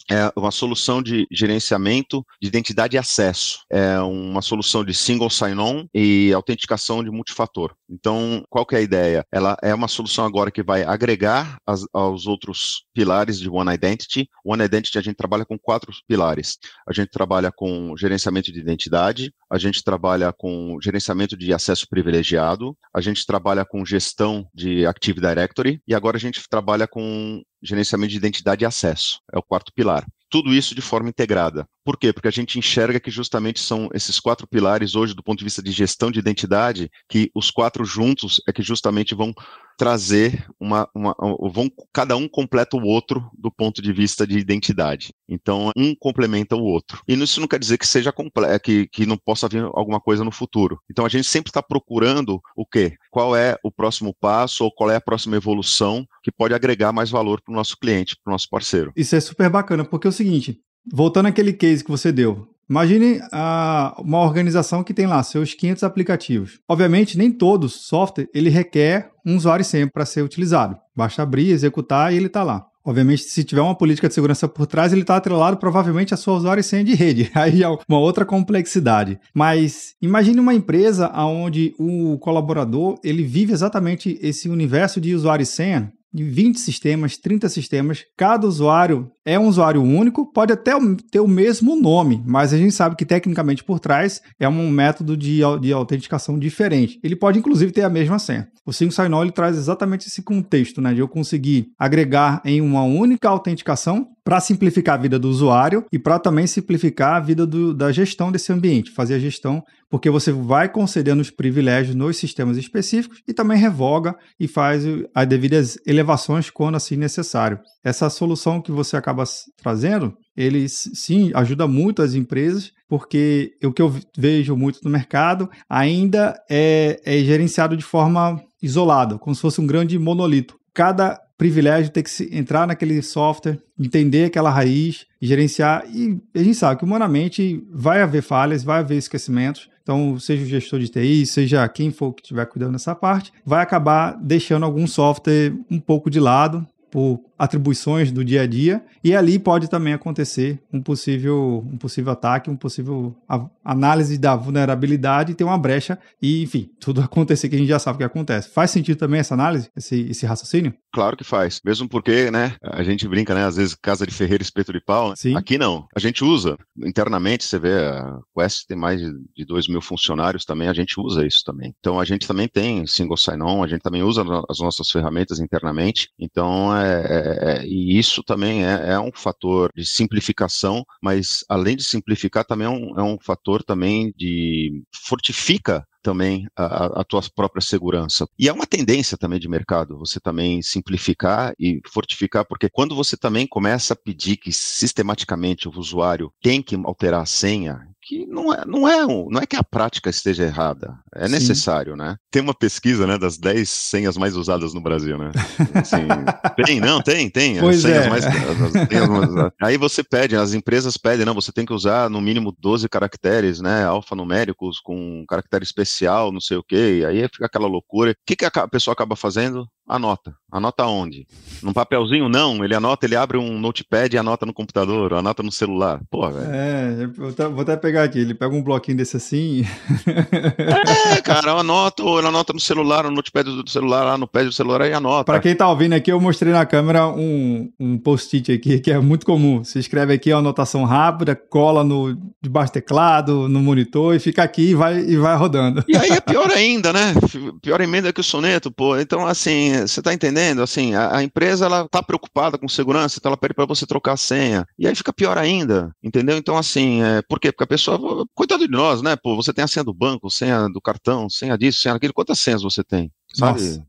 Speaker 2: é uma solução de gerenciamento de identidade e acesso. É uma solução de single sign-on e autenticação de multifator. Então, qual que é a ideia? Ela é uma solução agora que vai agregar as, aos outros pilares de One Identity. One Identity a gente trabalha com quatro pilares. A gente trabalha com gerenciamento de identidade, a gente trabalha com gerenciamento de acesso privilegiado, a gente trabalha com gestão de Active Directory e agora a gente trabalha com gerenciamento de identidade e acesso. É o quarto pilar tudo isso de forma integrada. Por quê? Porque a gente enxerga que justamente são esses quatro pilares hoje, do ponto de vista de gestão de identidade, que os quatro juntos é que justamente vão trazer uma, uma vão cada um completa o outro do ponto de vista de identidade. Então um complementa o outro. E isso não quer dizer que seja que, que não possa vir alguma coisa no futuro. Então a gente sempre está procurando o quê? Qual é o próximo passo ou qual é a próxima evolução que pode agregar mais valor para o nosso cliente, para o nosso parceiro.
Speaker 1: Isso é super bacana, porque o seguinte, voltando àquele case que você deu, Imagine a, uma organização que tem lá seus 500 aplicativos. Obviamente, nem todo software ele requer um usuário e senha para ser utilizado. Basta abrir, executar e ele está lá. Obviamente, se tiver uma política de segurança por trás, ele está atrelado provavelmente à sua usuário senha de rede. Aí é uma outra complexidade. Mas imagine uma empresa onde o colaborador ele vive exatamente esse universo de usuário e senha de 20 sistemas, 30 sistemas. Cada usuário é um usuário único, pode até ter o mesmo nome, mas a gente sabe que tecnicamente por trás é um método de, de autenticação diferente. Ele pode inclusive ter a mesma senha. O Single Sign-On traz exatamente esse contexto, né, de eu conseguir agregar em uma única autenticação para simplificar a vida do usuário e para também simplificar a vida do, da gestão desse ambiente, fazer a gestão, porque você vai concedendo os privilégios nos sistemas específicos e também revoga e faz as devidas elevações quando assim necessário. Essa solução que você acaba trazendo, ele sim ajuda muito as empresas, porque o que eu vejo muito no mercado ainda é, é gerenciado de forma isolada, como se fosse um grande monolito. Cada privilégio ter que entrar naquele software, entender aquela raiz, gerenciar. E a gente sabe que humanamente vai haver falhas, vai haver esquecimentos. Então, seja o gestor de TI, seja quem for que estiver cuidando dessa parte, vai acabar deixando algum software um pouco de lado por atribuições do dia a dia, e ali pode também acontecer um possível, um possível ataque, um possível análise da vulnerabilidade, ter uma brecha e, enfim, tudo acontecer que a gente já sabe que acontece. Faz sentido também essa análise, esse, esse raciocínio?
Speaker 2: Claro que faz, mesmo porque, né, a gente brinca, né, às vezes casa de ferreiro, espeto de pau, né? Sim. aqui não, a gente usa, internamente, você vê, a Quest tem mais de 2 mil funcionários também, a gente usa isso também. Então, a gente também tem single sign-on, a gente também usa as nossas ferramentas internamente, então, é, é é, e isso também é, é, um fator de simplificação, mas além de simplificar, também é um, é um fator também de fortifica também a, a, tua própria segurança. E é uma tendência também de mercado, você também simplificar e fortificar, porque quando você também começa a pedir que sistematicamente o usuário tem que alterar a senha, que não é, não é, não é que a prática esteja errada, é Sim. necessário, né? Tem uma pesquisa, né, das 10 senhas mais usadas no Brasil, né? Assim, tem, não, tem, tem.
Speaker 1: Pois é.
Speaker 2: Mais, aí você pede, as empresas pedem, não, você tem que usar no mínimo 12 caracteres, né, alfanuméricos com caractere especial, não sei o quê, aí fica aquela loucura. O que, que a pessoa acaba fazendo? Anota. Anota onde? Num papelzinho? Não, ele anota, ele abre um notepad e anota no computador, anota no celular. Pô, velho.
Speaker 1: É, vou até pegar aqui, ele pega um bloquinho desse assim.
Speaker 2: é, cara, eu anoto, ele anota no celular, no notepad do celular, lá no pad do celular e anota.
Speaker 1: Para quem tá ouvindo aqui, eu mostrei na câmera um, um post-it aqui que é muito comum. Você escreve aqui a anotação rápida, cola no debaixo do teclado, no monitor e fica aqui e vai, e vai rodando.
Speaker 2: E aí é pior ainda, né? Pior emenda que o soneto, pô. Então, assim, você tá entendendo? Assim, a, a empresa, ela tá preocupada com segurança, então ela pede para você trocar a senha. E aí fica pior ainda, entendeu? Então, assim, é, por quê? Porque a pessoa, coitado de nós, né? Pô, você tem a senha do banco, senha do cartão, senha disso, senha daquilo. Quantas senhas você tem? Sabe?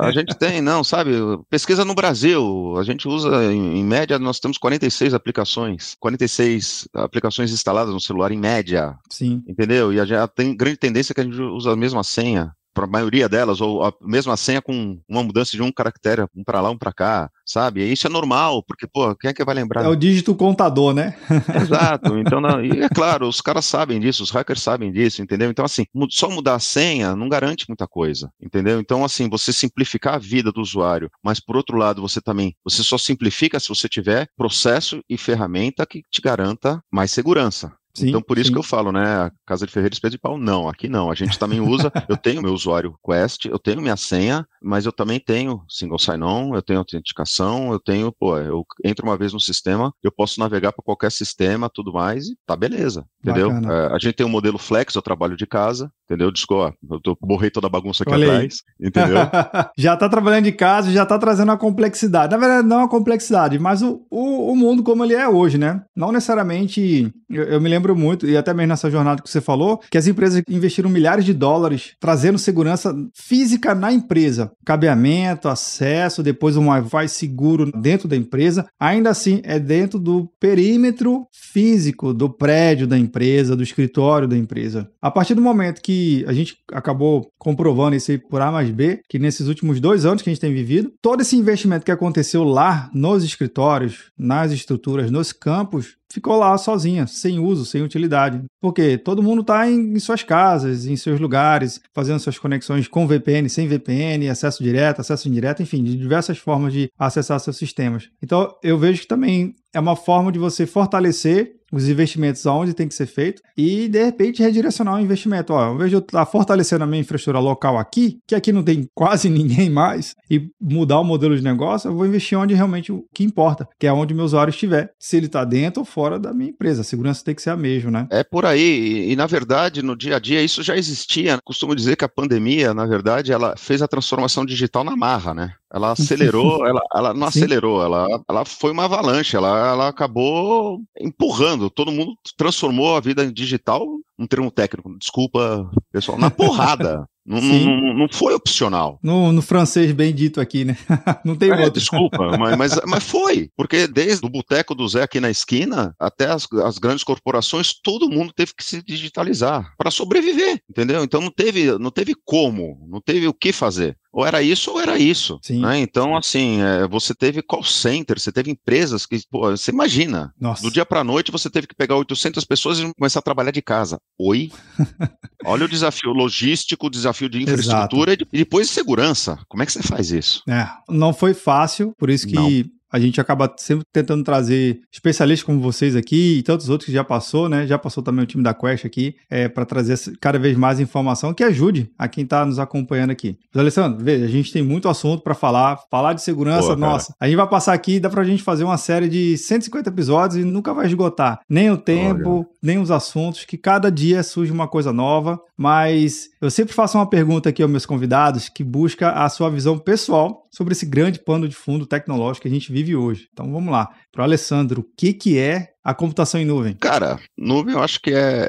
Speaker 2: a gente tem, não, sabe? Pesquisa no Brasil, a gente usa, em, em, média, nós temos 46 aplicações, 46 aplicações instaladas no celular, em média.
Speaker 1: Sim.
Speaker 2: Entendeu? E a gente tem grande tendência que a gente usa a mesma senha para a maioria delas, ou a mesma senha com uma mudança de um caractere, um para lá, um para cá, sabe? E isso é normal, porque, pô, quem é que vai lembrar?
Speaker 1: É o dígito contador, né?
Speaker 2: Exato. Então, não, e é claro, os caras sabem disso, os hackers sabem disso, entendeu? Então, assim, só mudar a senha não garante muita coisa, entendeu? Então, assim, você simplificar a vida do usuário, mas por outro lado, você também, você só simplifica se você tiver processo e ferramenta que te garanta mais segurança. Sim, então, por isso sim. que eu falo, né? A Casa de Ferreira Espeto de Pau, não, aqui não. A gente também usa, eu tenho meu usuário Quest, eu tenho minha senha, mas eu também tenho single sign-on, eu tenho autenticação, eu tenho, pô, eu entro uma vez no sistema, eu posso navegar para qualquer sistema, tudo mais, e tá beleza, entendeu? É, a gente tem um modelo flex, eu trabalho de casa, entendeu? Desculpa, eu tô, borrei toda a bagunça aqui Olha atrás, entendeu?
Speaker 1: já tá trabalhando de casa, já tá trazendo a complexidade. Na verdade, não a complexidade, mas o, o, o mundo como ele é hoje, né? Não necessariamente, eu, eu me lembro muito, e até mesmo nessa jornada que você falou, que as empresas investiram milhares de dólares trazendo segurança física na empresa. Cabeamento, acesso, depois um Wi-Fi seguro dentro da empresa. Ainda assim, é dentro do perímetro físico do prédio da empresa, do escritório da empresa. A partir do momento que a gente acabou comprovando isso aí por A mais B, que nesses últimos dois anos que a gente tem vivido, todo esse investimento que aconteceu lá nos escritórios, nas estruturas, nos campos, ficou lá sozinha, sem uso, sem utilidade. Porque todo mundo está em, em, suas casas, em seus lugares, fazendo suas conexões com VPN, sem VPN, acesso direto, acesso indireto, enfim, de diversas formas de acessar seus sistemas. Então, eu vejo que também é uma forma de você fortalecer os investimentos aonde tem que ser feito e, de repente, redirecionar o investimento. Ó, eu estar tá fortalecendo a minha infraestrutura local aqui, que aqui não tem quase ninguém mais, e mudar o modelo de negócio, eu vou investir onde realmente o que importa, que é onde o meu usuário estiver, se ele está dentro ou fora da minha empresa. A segurança tem que ser a mesma, né?
Speaker 2: É por aí. E, na verdade, no dia a dia, isso já existia. Costumo dizer que a pandemia, na verdade, ela fez a transformação digital na marra, né? Ela acelerou, ela, ela não Sim. acelerou, ela, ela foi uma avalanche, ela, ela acabou empurrando, todo mundo transformou a vida digital, um termo técnico, desculpa, pessoal, na porrada. Não, não, não, foi opcional.
Speaker 1: No, no, francês bem dito aqui, né? não tem é.
Speaker 2: Desculpa, mas, mas, mas, foi. Porque desde o boteco do Zé aqui na esquina até as, as grandes corporações, todo mundo teve que se digitalizar para sobreviver, entendeu? Então não teve, não teve como, não teve o que fazer ou era isso ou era isso. Né? Então, assim, é, você teve call center, você teve empresas que, pô, você imagina, Nossa. do dia para noite você teve que pegar 800 pessoas e começar a trabalhar de casa. Oi? Olha o desafio logístico, o desafio de infraestrutura Exato. e depois de segurança. Como é que você faz isso?
Speaker 1: É, não foi fácil, por isso que não a gente acaba sempre tentando trazer especialistas como vocês aqui e tantos outros que já passou, né? Já passou também o time da Quest aqui, é, para trazer cada vez mais informação que ajude a quem está nos acompanhando aqui. Mas, Alessandro, veja, a gente tem muito assunto para falar, falar de segurança, Boa, nossa. A gente vai passar aqui, dá para a gente fazer uma série de 150 episódios e nunca vai esgotar nem o tempo, Olha. nem os assuntos, que cada dia surge uma coisa nova, mas eu sempre faço uma pergunta aqui aos meus convidados que busca a sua visão pessoal sobre esse grande pano de fundo tecnológico que a gente vive hoje. Então vamos lá. Para o Alessandro, o que, que é a computação em nuvem?
Speaker 2: Cara, nuvem eu acho que é,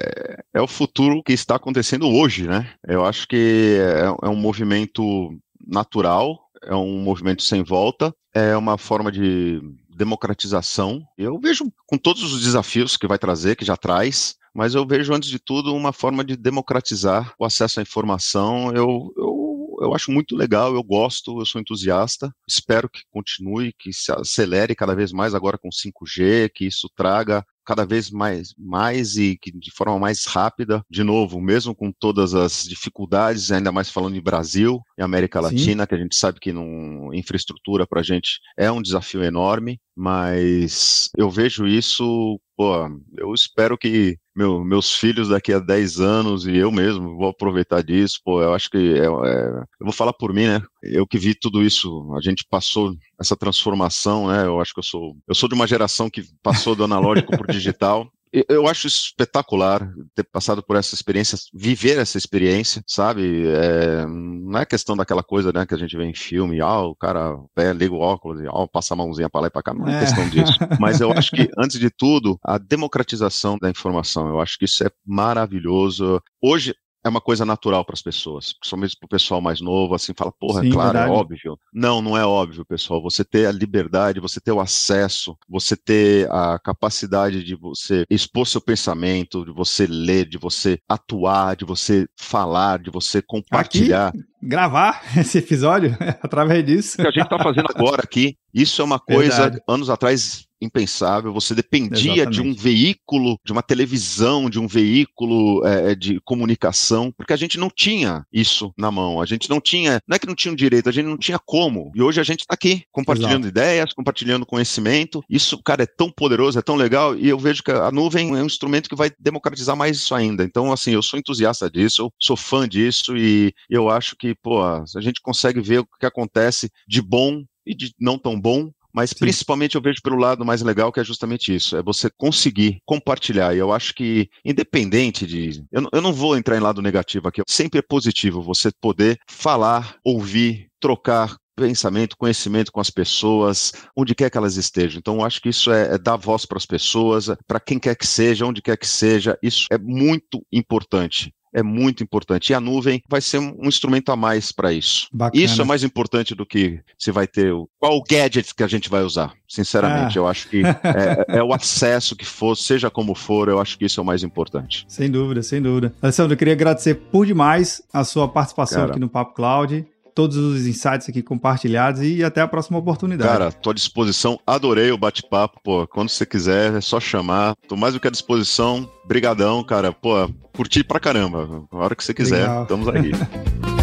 Speaker 2: é o futuro que está acontecendo hoje, né? Eu acho que é, é um movimento natural, é um movimento sem volta, é uma forma de democratização. Eu vejo com todos os desafios que vai trazer, que já traz, mas eu vejo antes de tudo uma forma de democratizar o acesso à informação. Eu, eu eu acho muito legal, eu gosto, eu sou entusiasta. Espero que continue, que se acelere cada vez mais agora com 5G, que isso traga cada vez mais, mais e que de forma mais rápida, de novo, mesmo com todas as dificuldades, ainda mais falando em Brasil e América Latina, Sim. que a gente sabe que não, infraestrutura para a gente é um desafio enorme, mas eu vejo isso, pô, eu espero que meu, meus filhos daqui a 10 anos e eu mesmo vou aproveitar disso, pô, eu acho que é, é, eu vou falar por mim, né? Eu que vi tudo isso, a gente passou essa transformação, né? Eu acho que eu sou, eu sou de uma geração que passou do analógico para o digital eu acho espetacular ter passado por essa experiência, viver essa experiência, sabe? É, não é questão daquela coisa né, que a gente vê em filme, ah, o cara é, liga o óculos e ah, passa a mãozinha para lá e para cá, não é, é questão disso. Mas eu acho que, antes de tudo, a democratização da informação, eu acho que isso é maravilhoso. Hoje, é uma coisa natural para as pessoas, principalmente para o pessoal mais novo, assim, fala, porra, Sim, claro, é verdade. é óbvio. Não, não é óbvio, pessoal. Você ter a liberdade, você ter o acesso, você ter a capacidade de você expor seu pensamento, de você ler, de você atuar, de você falar, de você compartilhar.
Speaker 1: Aqui, gravar esse episódio através disso.
Speaker 2: O que a gente está fazendo agora aqui, isso é uma coisa, Verdade. anos atrás, impensável. Você dependia Exatamente. de um veículo, de uma televisão, de um veículo é, é, de comunicação, porque a gente não tinha isso na mão. A gente não tinha, não é que não tinha o direito, a gente não tinha como. E hoje a gente está aqui, compartilhando Exato. ideias, compartilhando conhecimento. Isso, cara, é tão poderoso, é tão legal. E eu vejo que a nuvem é um instrumento que vai democratizar mais isso ainda. Então, assim, eu sou entusiasta disso, eu sou fã disso e eu acho que, pô, a gente consegue ver o que acontece de bom e de não tão bom mas Sim. principalmente eu vejo pelo lado mais legal que é justamente isso, é você conseguir compartilhar. E eu acho que, independente de. Eu, eu não vou entrar em lado negativo aqui, sempre é positivo você poder falar, ouvir, trocar pensamento, conhecimento com as pessoas, onde quer que elas estejam. Então, eu acho que isso é, é dar voz para as pessoas, para quem quer que seja, onde quer que seja. Isso é muito importante é muito importante. E a nuvem vai ser um, instrumento a mais para isso. Bacana. Isso é mais importante do que se vai ter o, qual o gadget que a gente vai usar. Sinceramente, ah. eu acho que é, é, o acesso que for, seja como for, eu acho que isso é o mais importante.
Speaker 1: Sem dúvida, sem dúvida. Alessandro, eu queria agradecer por demais a sua participação Cara, aqui no Papo Cloud todos os insights aqui compartilhados e até a próxima oportunidade.
Speaker 2: Cara, tô à disposição, adorei o bate-papo, pô, quando você quiser é só chamar, tô mais do que à disposição, brigadão, cara, pô, curti pra caramba, a hora que você quiser, Legal. estamos aí.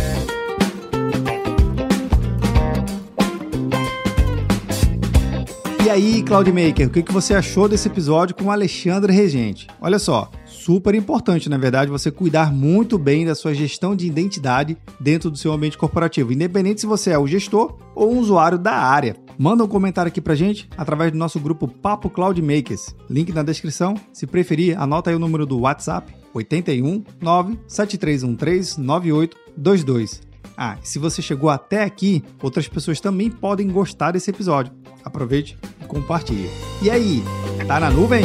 Speaker 1: E aí, Cloudmaker, o que você achou desse episódio com o Alexandre Regente? Olha só, super importante, na verdade, você cuidar muito bem da sua gestão de identidade dentro do seu ambiente corporativo, independente se você é o gestor ou um usuário da área. Manda um comentário aqui pra gente através do nosso grupo Papo Cloud Makers. Link na descrição. Se preferir, anota aí o número do WhatsApp 81 97313 9822. Ah, se você chegou até aqui, outras pessoas também podem gostar desse episódio. Aproveite e compartilhe. E aí, tá na nuvem?